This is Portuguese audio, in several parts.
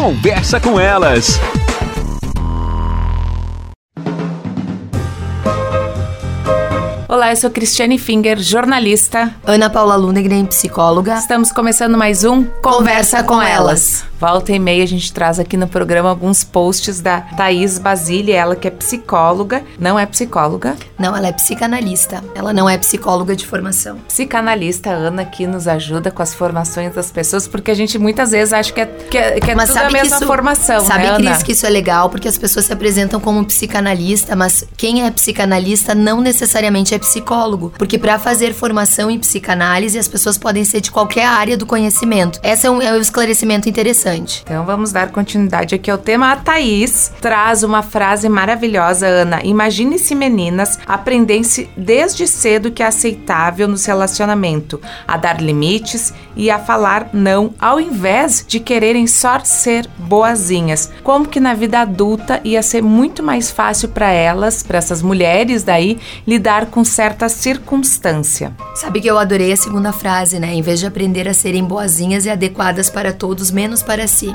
Conversa com elas. Olá, eu sou Cristiane Finger, jornalista. Ana Paula Lundgren, psicóloga. Estamos começando mais um Conversa com Elas. Volta e meia a gente traz aqui no programa alguns posts da Thaís Basile, ela que é psicóloga, não é psicóloga. Não, ela é psicanalista. Ela não é psicóloga de formação. Psicanalista, Ana, que nos ajuda com as formações das pessoas, porque a gente muitas vezes acha que é, que é, que é tudo a mesma isso- formação, Sabe, né, Cris, Ana? que isso é legal porque as pessoas se apresentam como psicanalista, mas quem é psicanalista não necessariamente é psicólogo. Porque para fazer formação em psicanálise, as pessoas podem ser de qualquer área do conhecimento. Esse é um, é um esclarecimento interessante. Então vamos dar continuidade aqui ao tema. A Thaís traz uma frase maravilhosa, Ana. Imagine se meninas aprendessem desde cedo que é aceitável no relacionamento, a dar limites e a falar não, ao invés de quererem só ser boazinhas. Como que na vida adulta ia ser muito mais fácil para elas, para essas mulheres daí, lidar com certa circunstância. Sabe que eu adorei a segunda frase, né? Em vez de aprender a serem boazinhas e adequadas para todos, menos para si.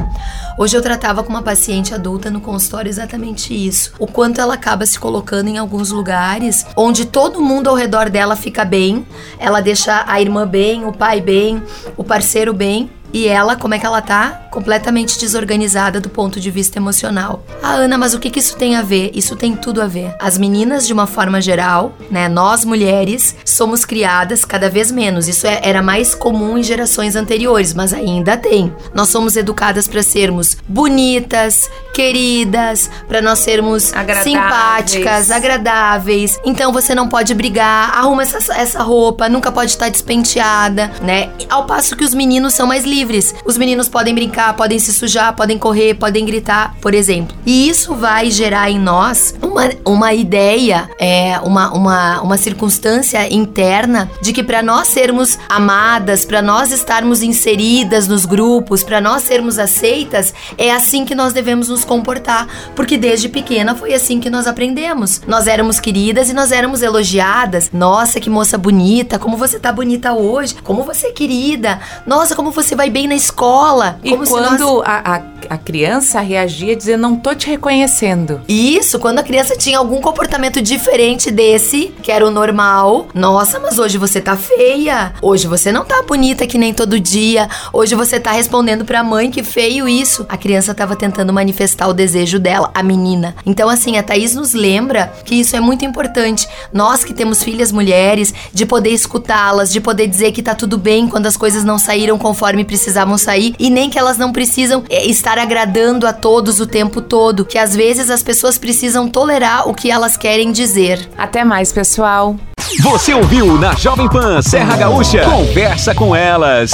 Hoje eu tratava com uma paciente adulta no consultório exatamente isso. O quanto ela acaba se colocando em alguns lugares onde todo mundo ao redor dela fica bem, ela deixa a irmã bem, o pai bem, o parceiro bem. E ela, como é que ela tá? Completamente desorganizada do ponto de vista emocional. Ah, Ana, mas o que, que isso tem a ver? Isso tem tudo a ver. As meninas, de uma forma geral, né? Nós mulheres somos criadas cada vez menos. Isso é- era mais comum em gerações anteriores, mas ainda tem. Nós somos educadas para sermos bonitas, queridas, para nós sermos Agradáveis. simpáticas, agradáveis. Então você não pode brigar, arruma essa, essa roupa, nunca pode estar despenteada, né? Ao passo que os meninos são mais livres. Os meninos podem brincar, podem se sujar, podem correr, podem gritar, por exemplo. E isso vai gerar em nós uma, uma ideia, é, uma, uma, uma circunstância interna de que para nós sermos amadas, para nós estarmos inseridas nos grupos, para nós sermos aceitas, é assim que nós devemos nos comportar, porque desde pequena foi assim que nós aprendemos. Nós éramos queridas e nós éramos elogiadas. Nossa, que moça bonita, como você tá bonita hoje, como você é querida. Nossa, como você vai bem na escola. E como se nós- quando a, a, a criança reagia dizendo, não tô te reconhecendo. Isso, quando a criança tinha algum comportamento diferente desse, que era o normal. Nossa, mas hoje você tá feia. Hoje você não tá bonita que nem todo dia. Hoje você tá respondendo pra mãe que feio isso. A criança tava tentando manifestar o desejo dela, a menina. Então, assim, a Thaís nos lembra que isso é muito importante. Nós que temos filhas mulheres, de poder escutá-las, de poder dizer que tá tudo bem quando as coisas não saíram conforme precisavam sair e nem que elas não precisam é, estar agradando a todos o tempo todo, que às vezes as pessoas precisam tolerar o que elas querem dizer. Até mais, pessoal. Você ouviu na Jovem Pan Serra Gaúcha? Conversa com elas.